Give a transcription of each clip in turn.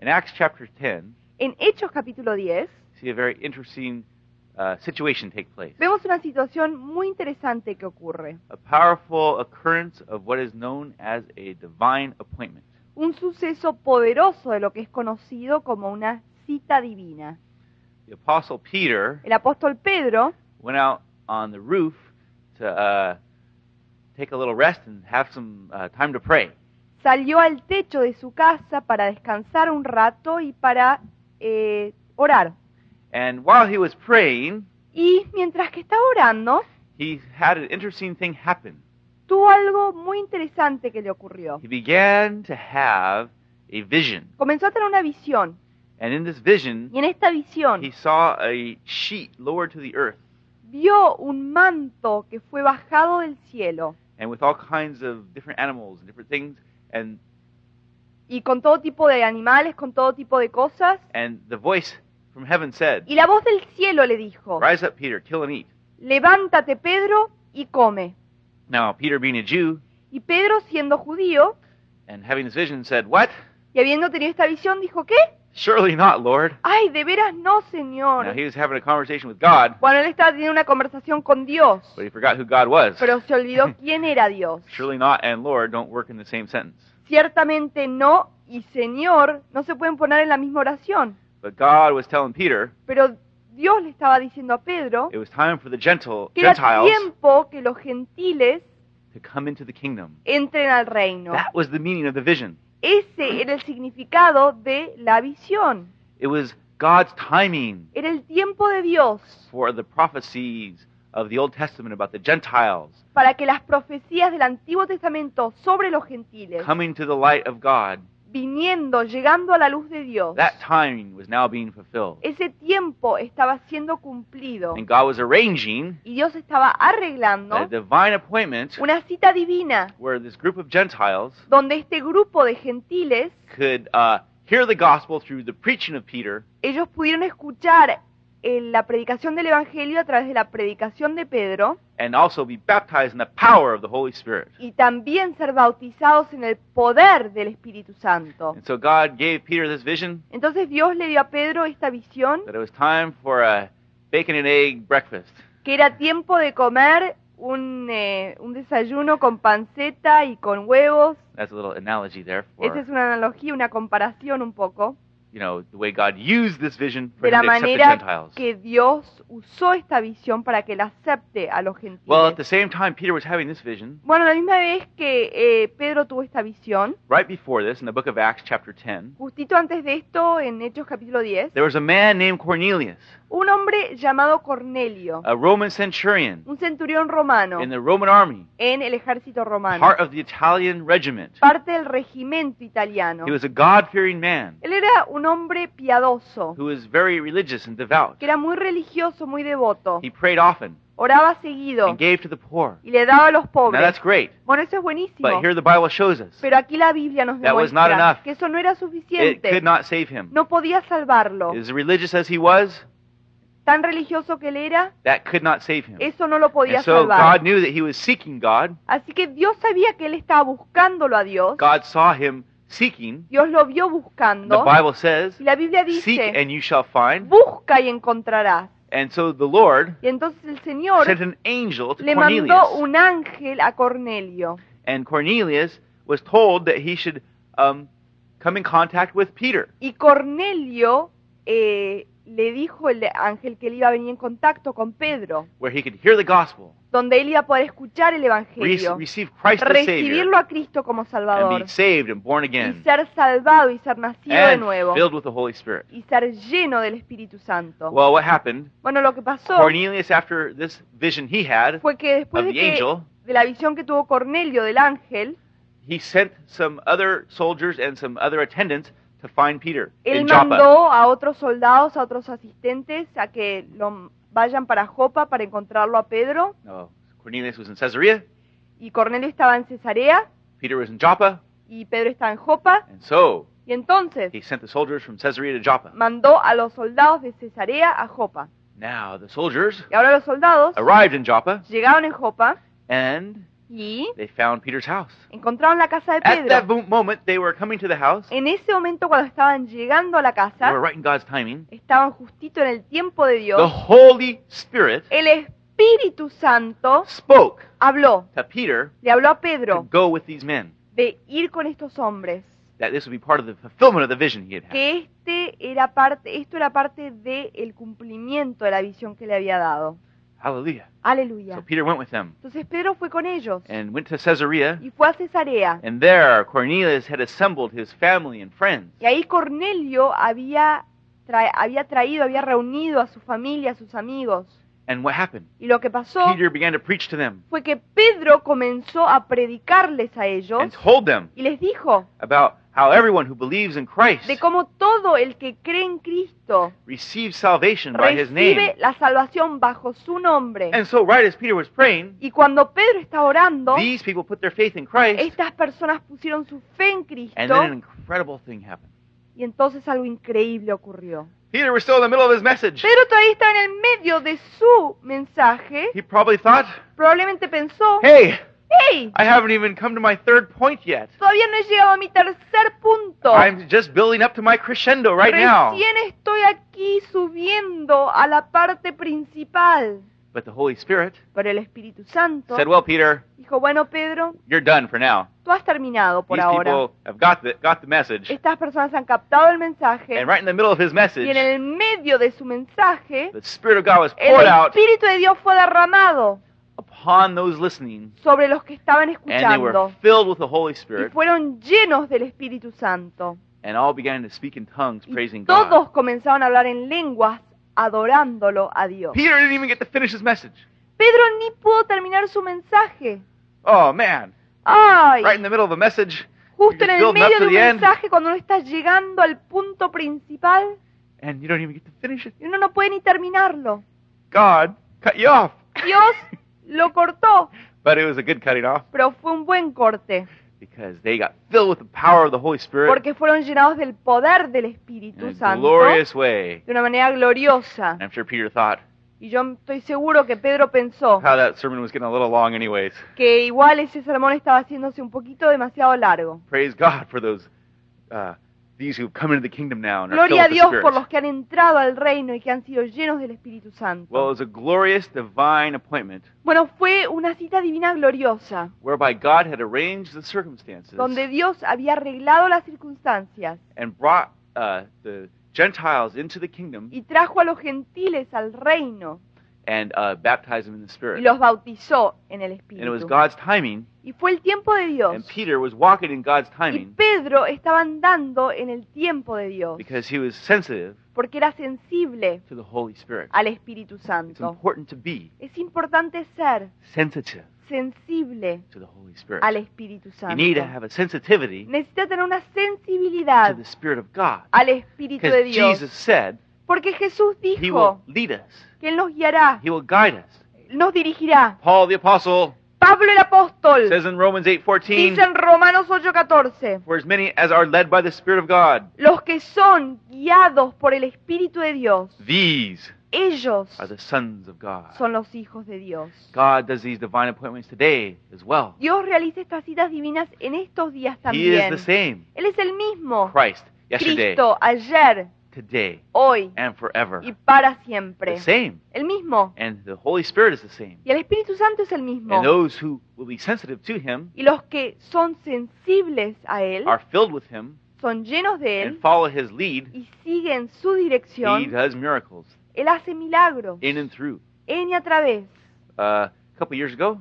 In Acts chapter 10, En Hechos capítulo 10 see a very interesting uh, situation take place. vemos una situación muy interesante que ocurre. A powerful occurrence of what is known as a divine appointment. Un suceso poderoso de lo que es conocido como una cita divina. The apostle Peter El apóstol Pedro went out on the roof to uh, take a little rest and have some uh, time to pray. Salió al techo de su casa para descansar un rato y para eh, orar. And while he was praying, Y mientras que estaba orando, he had an interesting thing happen. tuvo algo muy interesante que le ocurrió. He began to have a vision. Comenzó a tener una visión. And in this vision, Y en esta visión he saw a sheet lowered to the earth vio un manto que fue bajado del cielo and with all kinds of different animals and different things. And, y con todo tipo de animales, con todo tipo de cosas. and the voice from heaven said, Y la voz del cielo le dijo, Rise up, Peter, kill and eat. levántate Pedro y come. Now, Peter, being a Jew Y Pedro, siendo judío and having this vision, said, What? y habiendo tenido esta visión, dijo, ¿qué? Surely not, Lord. Ay, de veras no, Now, Señor. he was having a conversation with God, Bueno, él estaba teniendo una conversación con Dios, but he forgot who God was. pero se olvidó quién era Dios. Surely not and Lord don't work in the same sentence. Ciertamente no y Señor no se pueden poner en la misma oración. But God was telling Peter Pero Dios le estaba diciendo a Pedro it was time for the gentle, que era Gentiles tiempo que los gentiles to come into the kingdom. entren al reino. That was the meaning of the vision. Ese era el significado de la visión. It was God's timing Era el tiempo de Dios for the prophecies of the Old Testament about the Gentiles para que las profecías del Antiguo Testamento sobre los gentiles, coming to the light of God. Viniendo, llegando a la luz de Dios, That timing was now being fulfilled. ese tiempo estaba siendo cumplido. And God was arranging y Dios estaba arreglando a divine appointment una cita divina where this group of Gentiles donde este grupo de gentiles, could uh, hear the gospel through the preaching of Peter. ellos pudieron escuchar la predicación del Evangelio a través de la predicación de Pedro and also be baptized in the power of the Holy Spirit. y también ser bautizados en el poder del Espíritu Santo. And so God gave Peter this vision Entonces Dios le dio a Pedro esta visión that it was time for a bacon and egg breakfast. que era tiempo de comer un, eh, un desayuno con panceta y con huevos. That's a little analogy there Esa for es una analogía, una comparación un poco you know the way God used this vision for de la him to accept the manera Gentiles. que Dios usó esta visión para que la acepte a los Well, at gentiles. the same time Peter was having this vision, Bueno, la misma vez que eh, Pedro tuvo esta visión, right before this in the book of Acts chapter 10, justito antes de esto, en Hechos capítulo 10, there was a man named Cornelius, un hombre llamado Cornelio, a Roman centurion un centurión romano in the Roman army, en el ejército romano, part of the Italian regiment. parte del regimiento italiano. He was a God-fearing man Él era un hombre piadoso, who was very religious and devout. que era muy religioso, muy devoto, He prayed often oraba seguido and gave to the poor. y le daba a los Now pobres. that's great, Bueno, eso es buenísimo. but here the Bible shows us Pero aquí la Biblia nos That was not demuestra enough. que eso no era it suficiente. could not save him. No podía salvarlo. As religious as he was, Tan religioso que él era, that could not save him. eso no lo podía And so salvar. God knew that he was seeking God. Así que Dios sabía que él estaba buscándolo a Dios. God saw him seeking. Dios lo vio The buscando. Bible says, Y la Biblia Seek dice, and you shall find. busca y encontrarás. And so the Lord Y entonces el Señor sent an angel to le Cornelius. mandó un ángel a Cornelio. And Cornelius was told that he should um, come in contact with Peter. Y Cornelio eh, le dijo el ángel que él iba a venir en contacto con Pedro, where he could hear the gospel, donde él iba a poder escuchar el Evangelio, receive Christ the Savior, recibirlo a Cristo como and Salvador be saved and born y again, ser salvado y ser nacido de and nuevo filled with the Holy Spirit. y ser lleno del Espíritu Santo. Well, what happened? Bueno, lo que pasó Cornelius, after this vision he had fue que después of de, the que, angel, de la visión que tuvo Cornelio del ángel, he sent some other soldiers and some other attendants to find Peter él in Joppa. mandó a otros soldados, a otros asistentes, a que lo vayan para Jopa para encontrarlo a Pedro. No, Cornelius was in Caesarea, Y Cornelio estaba en Cesarea Peter was in Joppa, y Pedro estaba en Jopa. and so Y entonces he sent the soldiers from Caesarea to Joppa. mandó a los soldados de Cesarea a Jopa. Now the soldiers Y ahora los soldados arrived in Joppa, llegaron en Jopa and y they found Peter's house. encontraron la casa de At that Pedro. mo- moment, they were coming to the house. En ese momento cuando estaban llegando a la They casa, were right in God's timing. estaban justito en el tiempo de The Dios. Holy Spirit El Espíritu Santo spoke habló, to Peter le habló a to Pedro go with these men. de ir con estos hombres, That this would be part of the fulfillment of the vision he had had. que este era parte, esto era parte del cumplimiento de la visión que le había dado. Hallelujah. So Aleluya. Peter went with them Entonces Pedro fue con ellos and went to Caesarea. y fue a Cesarea. And there, Cornelius had assembled his family and friends. Y ahí Cornelio había, tra- había traído, había reunido a su familia, a sus amigos. And what happened? Y lo que pasó Peter began to preach to them fue que Pedro comenzó a predicarles a ellos and told them y les dijo about how everyone who believes in Christ de cómo todo el que cree en Cristo receives salvation by his recibe name. la salvación bajo su nombre. And so, right as Peter was praying, Y cuando Pedro está orando, these people put their faith in Christ, estas personas pusieron su fe en and Cristo then an incredible thing happened. y entonces algo increíble ocurrió. Peter was still in the middle of his message. Pedro todavía estaba en el medio de su mensaje, He probably thought, probablemente pensó, hey, hey, I haven't even come to my third point yet. todavía no he llegado a mi tercer punto. I'm just building up to my crescendo right now. Recién estoy aquí subiendo a la parte principal. But the Holy Spirit Pero el Espíritu Santo said, well, Peter, dijo, bueno, Pedro, you're done for now. tú has terminado por These ahora. people have got the, got the message. Estas personas han captado el mensaje And right in the middle of his y message, en el medio de su mensaje, the Spirit of God was el poured out Espíritu de Dios fue derramado upon those listening, sobre los que estaban and they were escuchando filled with the Holy y Spirit, fueron llenos del Espíritu Santo. and all began to speak in tongues, Y praising todos God. comenzaron a hablar en lenguas adorándolo a Dios. Peter didn't even get to finish his message. Pedro ni pudo terminar su mensaje. Oh, man. ¡Ay! Right in the middle of a message, Justo en el building up medio to de un the end, mensaje, cuando uno está llegando al punto principal, and you don't even get to finish it. y uno no puede ni terminarlo. God cut you off. Dios lo cortó, But it was a good cutting off pero fue un buen corte, because they got filled with the power of the Holy Spirit porque fueron llenados del poder del Espíritu in a Santo glorious way. de una manera gloriosa. And I'm sure Peter thought, Y yo estoy seguro que Pedro pensó how that sermon was getting a little long, anyways. que igual ese sermón estaba haciéndose un poquito demasiado largo. Praise God for those, uh, these who've come into the kingdom now and are Gloria a the Dios por los que han entrado al reino y que han sido llenos del Espíritu Well, it Santo. was a glorious divine appointment Bueno, fue una cita divina gloriosa, whereby God had arranged the circumstances donde Dios había arreglado las circunstancias and brought uh, the Gentiles into the kingdom y trajo a los gentiles al reino and uh, baptized them in the y Spirit. los bautizó en el And it was Espíritu. God's timing, Y fue el tiempo de and Dios. Peter was walking in God's Y timing Pedro estaba andando en el tiempo de Dios, because he was sensitive porque era sensible to the Holy Spirit. al Espíritu It's Santo. important to be Es importante ser sensitive sensible to the Holy Spirit. al Espíritu You Santo. need to have a sensitivity Necesita tener una to sensibilidad the Spirit of God. al Espíritu de Dios. Jesus said Porque Jesús he will dijo lead us, que Él nos guiará, he will guide us. nos dirigirá. Paul the Apostle Pablo el apóstol says in Romans 8:14, dice en Romanos 8:14, For as many as are led by the Spirit of God, los que son guiados por el Espíritu de Dios, these ellos are the sons of God. son los hijos de Dios. God does these divine appointments today as well. Dios realiza estas citas divinas en estos días He is también. the same Él es el mismo. Christ yesterday, Cristo, ayer, today, hoy and forever. y para siempre. The same. El mismo. And the Holy Spirit is the same. Y el Espíritu Santo es el mismo. And those who will be sensitive to Him Y los que son sensibles a Él, are filled with Him son llenos de él and follow His lead. y siguen su dirección. He does miracles Él hace milagros in and through. en y a través. Uh, a couple years ago,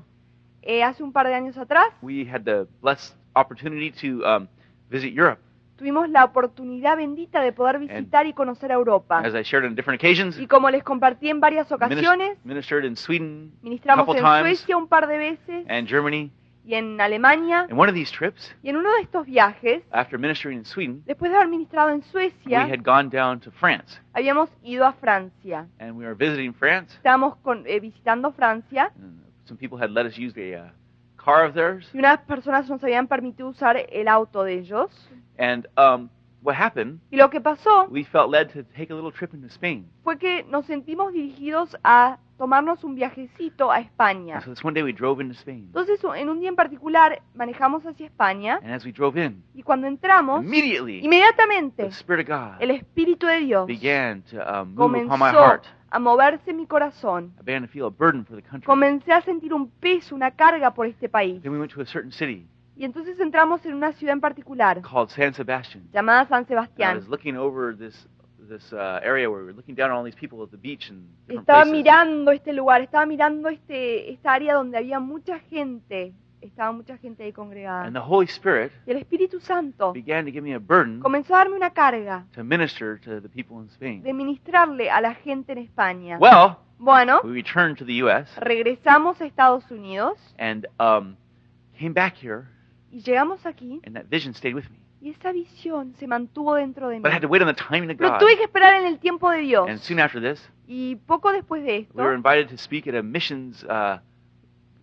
Eh, hace un par de años atrás we had the blessed opportunity to um, visit Europe. Tuvimos la oportunidad bendita de poder visitar y conocer a Europa. As I shared on different occasions, Y como les compartí en varias ocasiones, ministered in Sweden ministramos en times. Suecia un par de veces and Germany. y en Alemania. And one of these trips, Y en uno de estos viajes, after ministering in Sweden, después de haber ministrado en we Suecia, had gone down to France. habíamos ido a Francia. And we were visiting France. Estábamos con- eh, visitando Francia And some people had let us use the uh, car of theirs. y unas personas nos habían permitido usar el auto de ellos. And um, what happened, Y lo que pasó we felt led to take a little trip into Spain. fue que nos sentimos dirigidos a tomarnos un viajecito a España. And so this one day we drove into Spain. Entonces, en un día en particular, manejamos hacia España And as we drove in, y cuando entramos, immediately inmediatamente the Spirit of God el Espíritu de Dios began to um, move upon my comenzó heart. a moverse mi corazón. I began to feel a burden for the country. Comencé a sentir un peso, una carga por este país. Then we went to a certain city Y entonces entramos en una ciudad en particular, called San Sebastian. llamada San And I Sebastián. was looking over this this uh, area where we were looking down on all these people at the beach and different Estaba places. mirando este lugar, estaba mirando este, esta área donde había mucha gente, estaba mucha gente ahí congregada. And the Holy Spirit Y el Espíritu Santo began to give me a burden comenzó a darme una carga to minister to the people in Spain. de ministrarle a la gente en España. Well, Bueno, we returned to the U.S. regresamos a Estados Unidos and um, came back here, y llegamos aquí and that vision stayed with me. y esa visión se mantuvo dentro de mí. But I had to wait on the timing of Pero God. tuve que esperar en el tiempo de Dios. And soon after this, Y poco después de esto, we were invited to speak at a missions uh,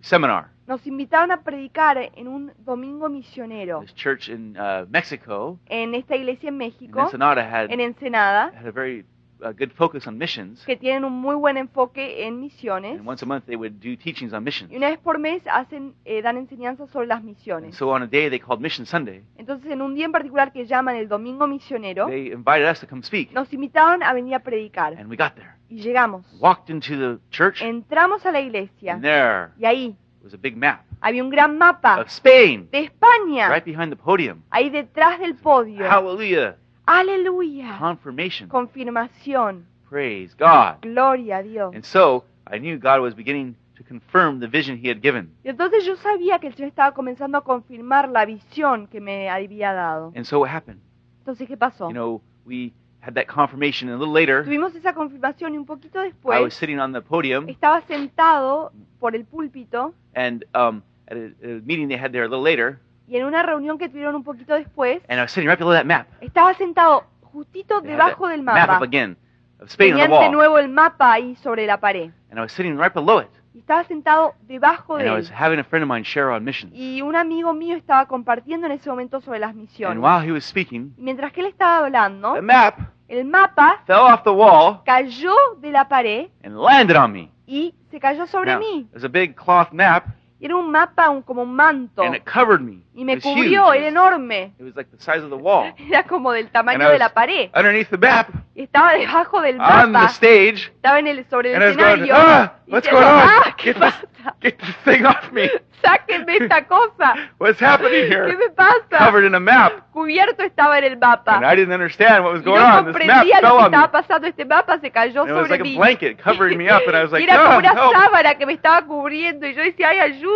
seminar. nos invitaron a predicar en un domingo misionero This church in uh, Mexico, en esta iglesia en in México, Ensenada, had en Ensenada, had a very uh, good focus on missions. que tienen un muy buen enfoque en misiones. And once a month, they would do teachings on missions. Y una vez por mes hacen, eh, dan enseñanzas sobre las And misiones. so on a day they called Mission Sunday, Entonces, en un día en particular que llaman el domingo misionero, they invited us to come speak. nos invitaron a venir a predicar. And we got there, Y llegamos. walked into the church, Entramos a la iglesia. and there Y ahí was a big map había un gran mapa of Spain de España. right behind the podium. Ahí detrás del podio. Hallelujah! Aleluya. Confirmation. Confirmación. Praise God. Gloria a Dios. And so I knew God was beginning to confirm the vision He had given. Y entonces yo sabía que el Señor estaba comenzando a confirmar la visión que me había dado. And so what happened? Entonces, ¿qué pasó? You know, we had that confirmation, and a little later, Tuvimos esa confirmación y un poquito después. I was sitting on the podium, estaba sentado por el púlpito and um, at a, a meeting they had there a little later, y en una reunión que tuvieron un poquito después, and I was sitting right below that map. estaba sentado justito They had debajo that del map mapa. up again of Spain on the Tenían de wall, nuevo el mapa ahí sobre la pared. and I was sitting right below it, Y estaba sentado debajo and de I was having a friend of mine share on missions. Y un amigo mío estaba compartiendo en ese momento sobre las And misiones. while he was speaking, Y mientras que él estaba hablando, the map el mapa fell off the wall cayó de la pared and landed on me. y se cayó sobre Now, mí. It was a big cloth map, Era un mapa un- como un manto. and it covered me. Y me cubrió, era enorme. It was like the size of the wall. Era como del tamaño de la pared. underneath the map, Y estaba debajo del on the mapa. stage, Estaba en el, sobre el and going, escenario. ah, what's going on? "Ah, ¿qué Get this, pasa? get this thing off me. Sáquenme esta cosa. What's happening ¿Qué here? me pasa? Covered in a map. Cubierto estaba en el mapa. And I didn't understand what was going no on. This map comprendía lo fell que on me. estaba pasando. Este mapa se cayó And it was sobre like a mí. blanket covering me up, and I was like, era como "Ah, una help." sábana que me estaba cubriendo. Y yo decía, ay, ayuda.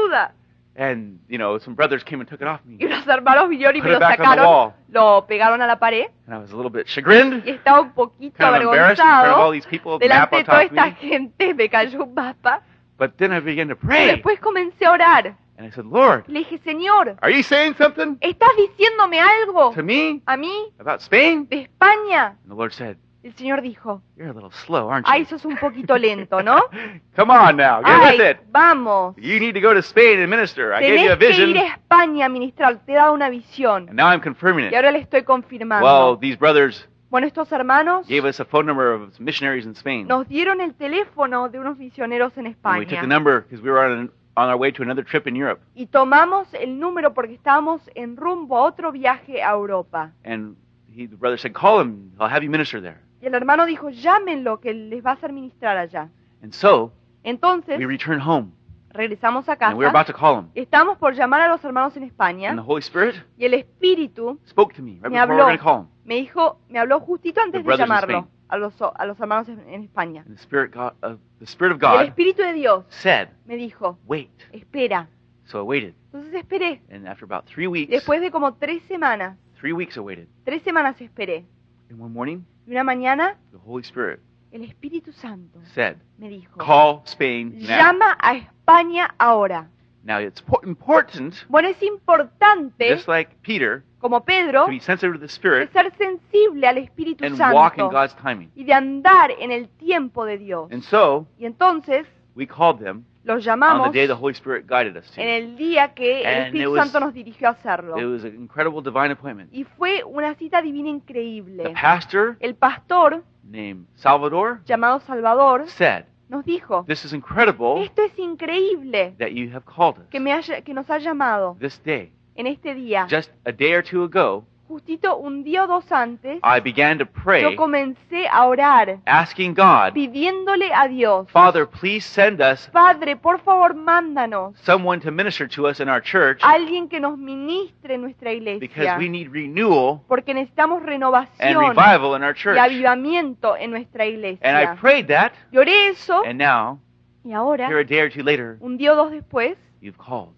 And, you know, some brothers came and took it off me. Y unos hermanos vinieron y me lo sacaron. Lo pegaron a la pared. And I was a little bit chagrined, Y estaba un poquito kind of embarrassed in front of all avergonzado. these people, the map Delante de toda esta gente me cayó un mapa. But then I began to Y pray. después comencé a orar. And I said, Lord, Le dije, Señor, are you saying something ¿estás diciéndome algo to me a mí about Spain? de España? And the Lord said, El Señor dijo, You're a little slow, aren't you? ay, sos un poquito lento, ¿no? Come on now, get Ay, with it. vamos. You need to go to Spain and minister. I gave you a Tenés que vision, ir a España a ministrar. Te he dado una visión. and now I'm confirming Y it. ahora le estoy confirmando. Well, these brothers Bueno, estos hermanos gave us a phone number of missionaries in Spain. nos dieron el teléfono de unos misioneros en And we took the España. number because we were on, on our way to another trip in Europe. Y tomamos el número porque estábamos en rumbo a otro viaje a Europa. And he, the brother said, Call him, I'll have you minister there. Y el hermano dijo, llámenlo, que les va a hacer ministrar allá. And so Entonces, we returned home, regresamos a and we were casa. about to call him. Estamos por llamar a los hermanos en España. And the Holy Spirit Y el Espíritu spoke to me right Me before we were habló. to call him. me dijo, me habló justito antes The de llamarlo a los, a los hermanos en, en España. And the Spirit, God, uh, the Spirit of Y el God Espíritu de Dios said, me dijo, Wait. espera. So I waited. Entonces esperé. And after about three weeks, Después de como tres semanas, three weeks I waited. tres semanas esperé. And one morning, Y una mañana, the Holy Spirit el Espíritu Santo said, me dijo, Call Spain now. llama a España ahora. Now it's po- important, Bueno, es importante, just like Peter, como Pedro, to be sensitive to the de Spirit ser sensible al Espíritu and walk in Santo God's timing. y de andar en el tiempo de Dios. And so Y entonces we called them los on the llamamos day the Holy Spirit guided us en to. el día que el And Espíritu it was- Santo nos dirigió a hacerlo. It was an incredible divine appointment. Y fue una cita divina The increíble. pastor El pastor, named Salvador llamado Salvador, said, nos dijo, This is incredible esto es increíble that you have called us que, me haya, que nos ha llamado this day. en este día. Just a day or two ago, Justito un día o dos antes, I began to yo pray, comencé a orar, asking God, pidiéndole a Dios, Father, please send us Padre, por favor, mándanos someone to minister to us in our church alguien que nos ministre en nuestra because iglesia, we need renewal porque necesitamos and renovación revival in our y church. avivamiento en nuestra And I iglesia. prayed that, Lloré eso and now, y ahora, here a day or two later, un día o dos después, you've called.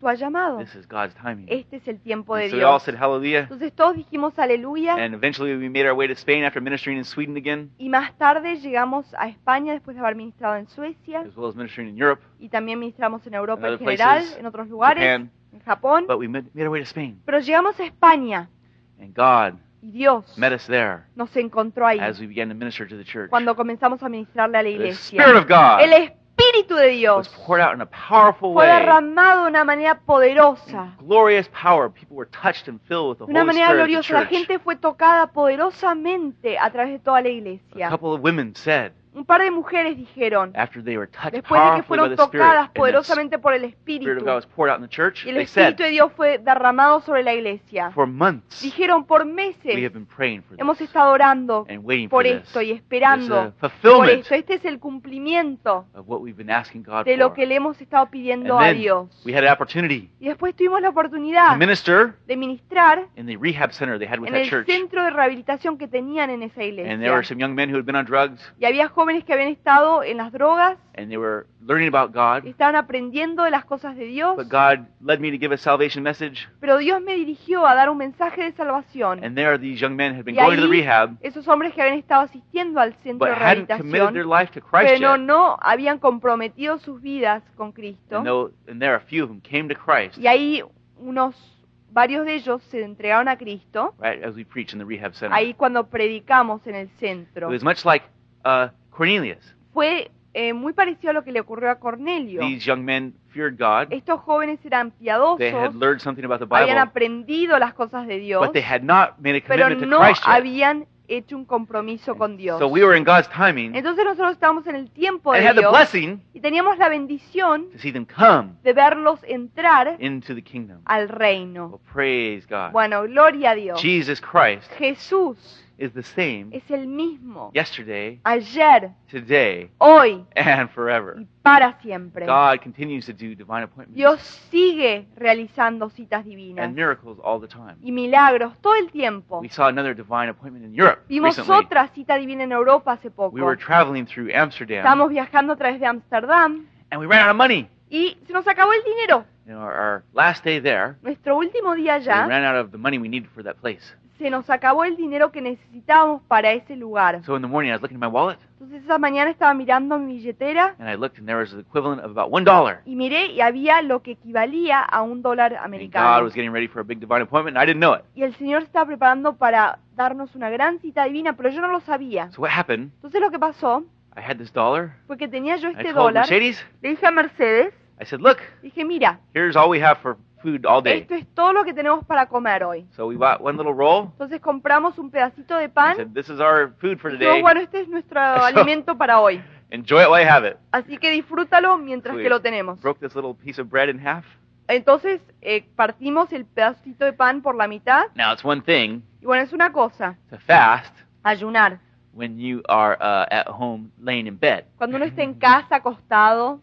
Tú has llamado. This is God's timing. Este es el tiempo de And so we all Dios. said hallelujah. Entonces todos dijimos aleluya And eventually we made our way to Spain after ministering in Sweden again, y más tarde llegamos a España después de haber ministrado en Suecia as well as ministering in Europe, y también ministramos en Europa In en other general, places, en otros lugares, Japan. en Japón. But we made made our way to Spain. Pero llegamos a España And God y Dios met us there nos encontró ahí as we began to minister to the church. cuando comenzamos a ministrarle a la The iglesia. Spirit of God El Espíritu de was Dios poured out in a powerful fue derramado de una manera poderosa, Glorious power. People were touched and filled with the de una Holy manera Spirit gloriosa. La gente fue tocada poderosamente a través de toda la A iglesia. couple of women said, Un par de mujeres dijeron, after they were touched después de que fueron tocadas poderosamente por el Espíritu, y el Espíritu de Dios fue derramado sobre la iglesia, dijeron por meses, hemos estado orando por esto y esperando por esto. Este es el cumplimiento de lo que le hemos estado pidiendo a Dios. Y después tuvimos la oportunidad de ministrar en el centro de rehabilitación que tenían en esa iglesia. Y había jóvenes que habían estado en las drogas, and they were learning about God. estaban aprendiendo de las cosas de Dios, But God led me to give a salvation message. pero Dios me dirigió a dar un mensaje de salvación. And there these young men had been Y going to the rehab esos hombres que habían estado asistiendo al centro but de hadn't committed their rehabilitación, life to Christ pero yet. no habían comprometido sus vidas con Cristo. And, though, and there a few of them came to Christ Y ahí unos, varios de ellos se entregaron a Cristo, right as we preach in the rehab center. ahí cuando predicamos en el It centro. was much like uh, Cornelius. Fue eh, muy parecido a lo que le ocurrió a Cornelio. These young men feared God. Estos jóvenes eran They had piadosos, learned something about the habían Bible, aprendido las cosas de Dios, but they had not made a pero commitment to no Christ yet. habían hecho un compromiso con Dios. So we were in God's timing Entonces nosotros estábamos en el tiempo de had the Dios blessing y teníamos la bendición to see them come de verlos entrar into the kingdom. al reino. Well, praise God. Bueno, gloria a Dios. Jesus Christ Jesús is the same es el mismo yesterday, ayer, today, hoy and forever. y para siempre. God continues to do divine appointments Dios sigue realizando citas divinas and miracles all the time. y milagros todo el tiempo. We saw another divine appointment in Europe Vimos recently. otra cita divina en Europa hace poco. We were traveling through Amsterdam Estábamos viajando a través de Ámsterdam and we ran out of money. y se nos acabó el dinero. You know, our, our last day there, Nuestro último día we allá ran out of the money we needed for that place. Se nos acabó el dinero que necesitábamos para ese lugar. So in the morning, I was looking at my wallet Entonces esa mañana estaba mirando mi billetera and I looked, and there was the equivalent of about one dollar. y miré y había lo que equivalía a un dólar And God americano. was getting ready for a big divine appointment, and I didn't know it. Y el Señor se estaba preparando para darnos una gran cita divina, pero yo no lo sabía. So what happened? Entonces lo que pasó I had this dollar. fue que tenía yo I este dólar. Mercedes. Le dije a Mercedes, I said, "Look, dije, mira, here's all we have for food all day." esto es todo lo que tenemos para comer hoy. So we bought one little roll. Entonces compramos un pedacito de pan. said, "This is our food for Y today. dijimos, bueno, este es nuestro So- alimento para hoy. Enjoy it while you have it." Así que disfrútalo mientras que lo tenemos. Broke this little piece of bread in half. Entonces eh, partimos el pedacito de pan por la mitad. Now it's one thing Y bueno, es una cosa, to fast ayunar. when you are uh, at home laying in bed. Cuando uno está en casa acostado,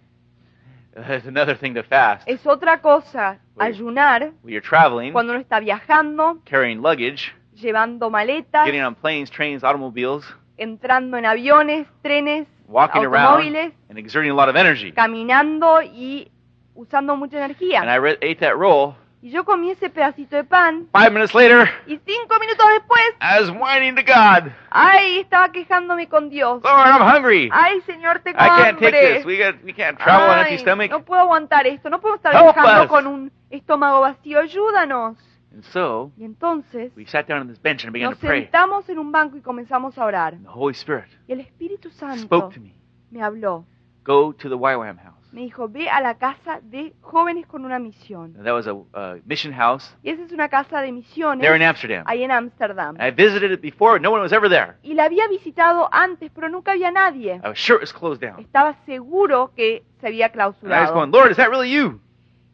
It's another thing to fast es otra cosa Wait. ayunar when you're traveling, cuando uno está viajando, carrying luggage, llevando maletas, getting on planes, trains, automobiles, entrando en aviones, trenes, walking around, automóviles, and exerting a lot of energy. caminando y usando mucha And energía. I re- ate that roll. Y yo comí ese pedacito de pan Five minutes later, y cinco minutos después, I was whining to God, ay, estaba quejándome con Dios. Lord, I'm hungry. Ay, Señor, tengo I can't take this. We got we can't travel on Ay, empty stomach. no puedo aguantar esto, no puedo estar Help viajando us. con un estómago vacío, ayúdanos. And so Y entonces we sat down on this bench and began nos to pray. sentamos en un banco y comenzamos a orar. And the Holy Spirit Y el Espíritu Santo spoke to me. me habló, Go to the YWAM house. Me dijo, ve a la casa de jóvenes con una misión. That was a, a mission house Y esa es una casa de misiones there in Amsterdam. ahí en Ámsterdam. I visited it before. No one was ever there. Y la había visitado antes, pero nunca había nadie. I was sure it was closed down. Estaba seguro que se había And I was clausurado. going, Lord, is that really you?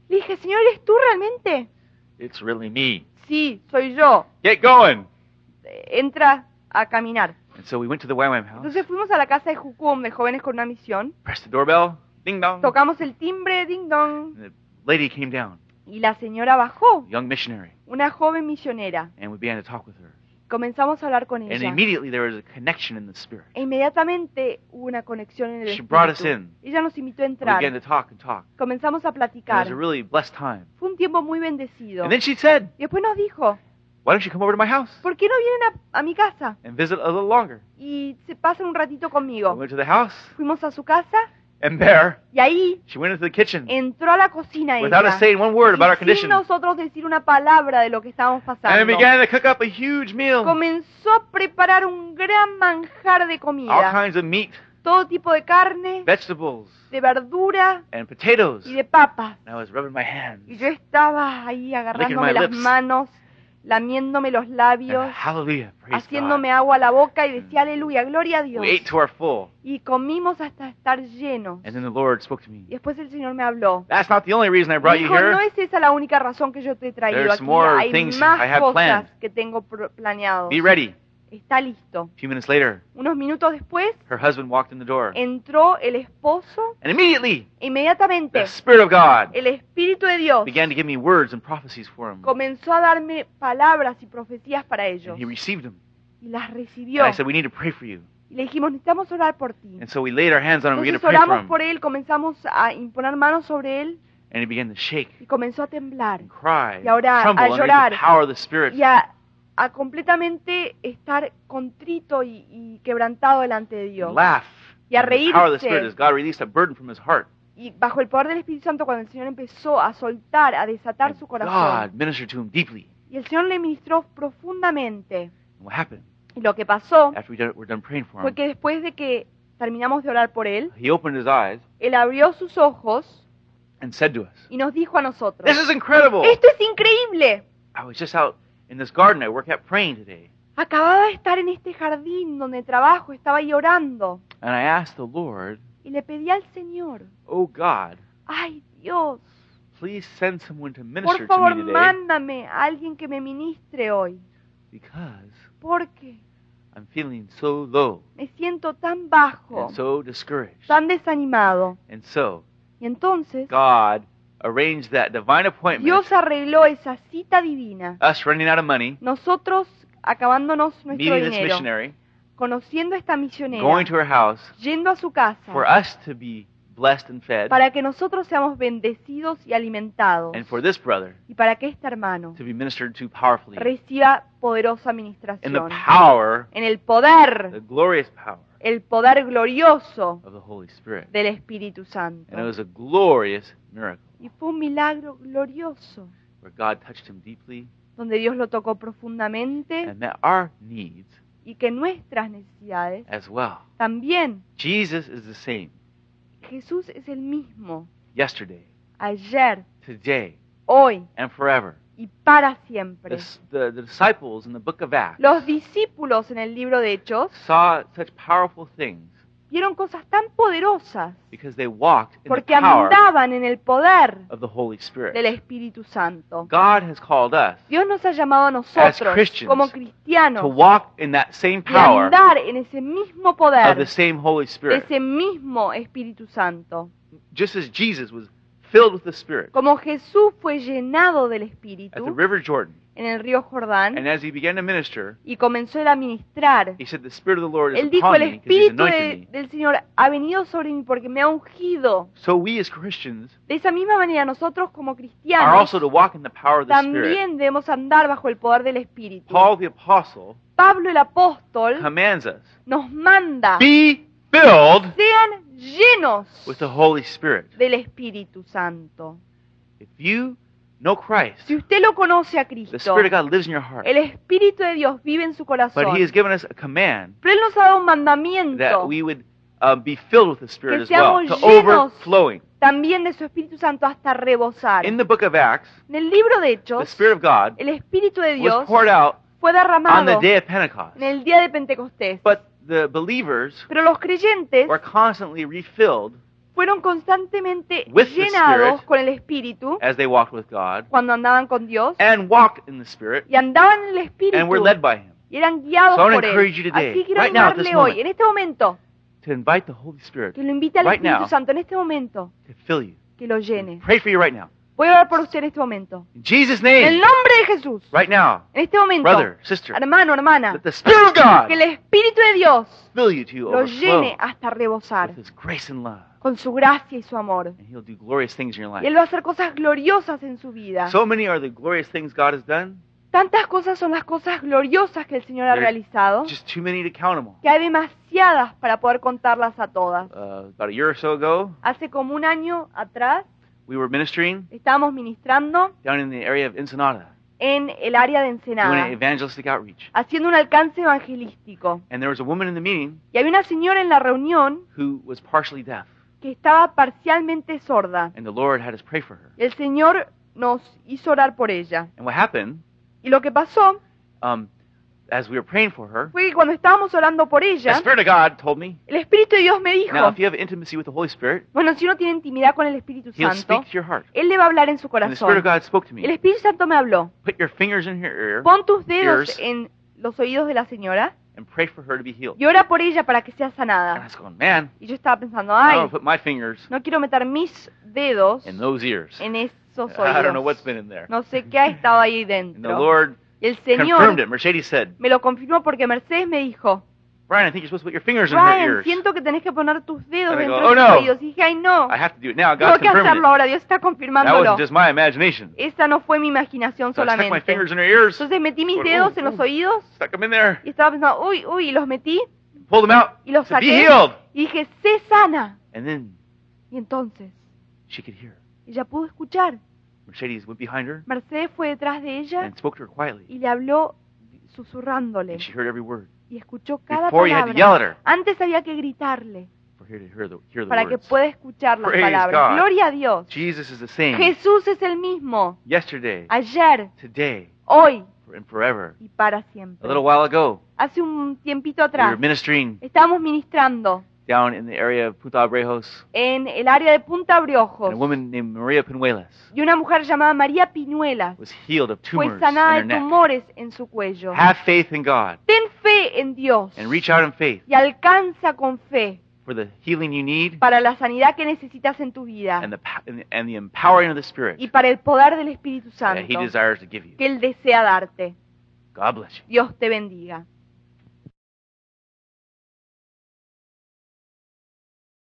Le dije, Señor, ¿eres tú realmente? It's really me. Sí, soy yo. Get going. Entra a caminar. And so we went to the YWAM house, Entonces fuimos a la casa de Jucum de jóvenes con una misión. pressed the doorbell, ding dong. Tocamos el timbre, ding dong. And the lady came down, Y la señora bajó, young missionary, una joven misionera. and we began to talk with her. Comenzamos a hablar con And ella. immediately there was a connection in the spirit. E inmediatamente hubo una conexión en el She brought us in. Ella nos invitó a We began entrar. to talk and talk. Comenzamos a And it platicar. was a really blessed time. Fue un tiempo muy bendecido. And then she said, Y después nos dijo, Why don't you come over to my house ¿por qué no vienen a, a mi casa and visit a little longer? y se pasan un ratito We conmigo? went to the house, Fuimos a su casa and there y ahí she went into the kitchen entró a la cocina without ella. us saying one word about our sin condition. nosotros decir una palabra de lo que estábamos And pasando. began to cook up a huge meal. Comenzó a preparar un gran manjar de All comida. kinds of meat, Todo tipo de carne, vegetables, de verdura and potatoes. y de papas. And I was rubbing my hands. Y yo estaba ahí agarrándome my las lips. manos, lamiéndome los labios, haciéndome God. agua a la boca y decía aleluya, gloria a Dios. We ate to our full. Y comimos hasta estar llenos. And then the Lord spoke to me. Y después el Señor me habló. That's not the only reason I brought you Dijo, no here. es esa la única razón que yo te he traído There's aquí. more Hay things más I have cosas planned. que tengo pro- planeado. Be ready. Está listo. A few minutes later, Unos minutos después her husband walked in the door. entró el esposo And immediately, e inmediatamente the Spirit of God el Espíritu de Dios began to give me words and prophecies for him. comenzó a darme palabras y profecías para ellos. And he received them. Y las recibió. And I said, We need to pray for you. Y le dijimos, necesitamos orar por ti. And so we laid our hands on him. We began Entonces to pray for oramos him. por él, comenzamos a imponer manos sobre él And he began to shake y comenzó a temblar and cry, Y a orar, tremble a llorar. the power of the Spirit. y a, a completamente estar contrito y, y quebrantado delante de Dios. Laugh. Y a reírse. Spirit as God released a burden from his heart. Y bajo el poder del Espíritu Santo, cuando el Señor empezó a soltar, a desatar And su corazón, God ministered to him deeply. y el Señor le ministró profundamente. And what happened Y lo que pasó after we done, were done praying for fue him? que después de que terminamos de orar por él, He opened his eyes él abrió sus ojos and said to us, y nos dijo a nosotros, This is incredible. esto es increíble. I was just out in this garden I work at praying today. Acababa de estar en este jardín donde trabajo, estaba ahí orando And I asked the Lord, y le pedí al Señor, Oh God, ay Dios, please send someone to por minister to favor me today mándame a alguien que me ministre hoy, because porque I'm feeling so low me siento tan bajo, and so discouraged. tan desanimado. And so Y entonces God arranged that divine appointment, Dios arregló esa cita divina, us running out of money, nosotros acabándonos nuestro meeting this dinero, missionary, conociendo a esta going misionera, to her house. Yendo a su casa, for us to be blessed and fed, para que nosotros seamos bendecidos y alimentados, and for this brother y para que este hermano to be ministered to powerfully. reciba poderosa in the administración, power, en el poder, the glorious power el poder glorioso of the Holy Spirit. del Espíritu Santo. And it was a glorious miracle Y fue un milagro glorioso, where God touched him deeply donde Dios lo tocó profundamente and met our needs y que nuestras necesidades as well. también. Jesus is the same Jesús es el mismo, yesterday, ayer, today, hoy and forever. y para The, siempre. the, the disciples in the book of Acts Los discípulos en el libro de Hechos saw such powerful things vieron cosas tan poderosas because they walked in the porque power andaban en el poder of the Holy Spirit. del Espíritu Santo. God has called us Dios nos ha llamado a nosotros Christians como to cristianos walk in that same y power andar en ese mismo of poder, the same Holy Spirit. ese mismo Espíritu Santo. Just as Jesus was filled with the Spirit Como Jesús fue llenado del at the Espíritu River Jordan, en el río Jordán and as he began to minister, y comenzó él a ministrar, he said, The Spirit of the Lord is él dijo, el Espíritu de- del Señor ha venido sobre mí porque me ha ungido. So we as Christians De esa misma manera nosotros como are cristianos also to walk in the power of the Spirit. también debemos andar bajo el poder del Espíritu. Paul the Apostle Pablo el apóstol commands us, nos manda, Be filled sean llenos with the Holy Spirit. del Espíritu Santo. If you know Christ, Si usted lo conoce a the Cristo, Spirit of God lives in your heart. el Espíritu de Dios vive en su But He has corazón. given us a command Pero Él nos ha dado un that mandamiento we would uh, be filled with the Spirit as well, to overflowing. también de su Espíritu Santo hasta rebosar. In the book of Acts, En el libro de the Hechos, Spirit of God el Espíritu de was Dios poured out fue on the derramado day of Pentecost. en el día de Pentecostés. But the believers Pero los creyentes were constantly refilled fueron constantemente With llenados con el Espíritu as they walked with God cuando andaban con Dios and walked in the Spirit y andaban en el Espíritu and were led by Him. y eran guiados So por él. you today, Así quiero right animarle hoy, moment, en este momento, To invite the Holy Spirit que lo invite al right Espíritu now. Santo, en este momento, to fill you. que lo llene. Pray for you right now. Voy a orar por usted en este momento. In Jesus' En el name, nombre de Jesús, right now, en este momento, brother, sister, hermano, hermana, let the Spirit of que God el Espíritu de Dios fill you to lo llene hasta rebosar with His grace and love. Con su gracia y su amor. And He'll do glorious things in your Y life. Él va a hacer cosas gloriosas en su vida. So many are the glorious things God has done, Tantas cosas son las cosas gloriosas que el Señor ha realizado just too many to count them all. que hay demasiadas para poder contarlas a todas. Uh, about a year or so ago, Hace como un año atrás we were ministering estábamos ministrando down in the area of Ensenada, en el área de Ensenada, evangelistic outreach. haciendo un alcance evangelístico. And there was a woman in the meeting Y había una señora en la reunión who was partially deaf, que estaba parcialmente sorda. and the Lord had us pray for her. El Señor nos hizo orar por ella. And what happened, Y lo que pasó um, as we were praying for her, fue que cuando estábamos orando por the ella, Spirit of God told me, el Espíritu de Dios me dijo, now if you have intimacy with the Holy Spirit, bueno, si uno tiene intimidad con el Espíritu He'll Santo, speak to your heart. Él le va a hablar en su And the Spirit of corazón. God spoke to El. Espíritu Santo me habló, Put your fingers in her ear pon tus dedos Ears. en los oídos de la señora and pray for her to be healed. y ora por ella para que sea And I sanada. was going, man, Y yo estaba pensando, I ay, don't put my fingers no quiero meter mis dedos in those ears. en esos I don't know what's oídos. been in there. No sé qué ha estado ahí And the dentro. Lord Y el confirmed Señor it. Mercedes said, me lo confirmó porque Mercedes me dijo, Brian, I think you're supposed to put your fingers in her Ryan, ears. siento que tenés que poner tus dedos And I dentro go, de tus "Oh, no. oídos. Y dije, ay no, I have to do it now. tengo God's que confirmed hacerlo it. ahora, Dios está That confirmándolo. wasn't just my imagination. Esa no fue mi imaginación So I stuck my solamente. fingers in her ears, Entonces metí mis dedos en los oídos stuck them in there, y estaba pensando, uy, uy, y los metí pulled them out, y los said, be saqué healed. y dije, sé sana. And then Y entonces she could hear. ella pudo escuchar. Mercedes went behind her Mercedes fue detrás de ella and spoke to her quietly. y le habló susurrándole And she heard every word. Y escuchó cada Before you had to yell at palabra. her Antes había que gritarle para que pueda escuchar las Praise palabras. God. Gloria a Dios. Jesus is the same Jesús es el mismo yesterday, ayer, today, hoy and forever. y para A siempre. little while ago, Hace un tiempito we were atrás ministering estábamos ministrando down in the area of Punta Abrejos, en el área de Punta and Briojos a woman named Maria Pinuelas y una mujer llamada María Piñuelas was healed of fue tumors in sanada de tumores en su cuello. Have faith in God Ten fe en Dios and reach out in faith y alcanza con fe for the healing you need para la sanidad que necesitas en tu vida and the, and empowering of the Spirit y para el poder del Espíritu that He Santo desires to give you. que Él desea darte. God bless you. Dios te bendiga.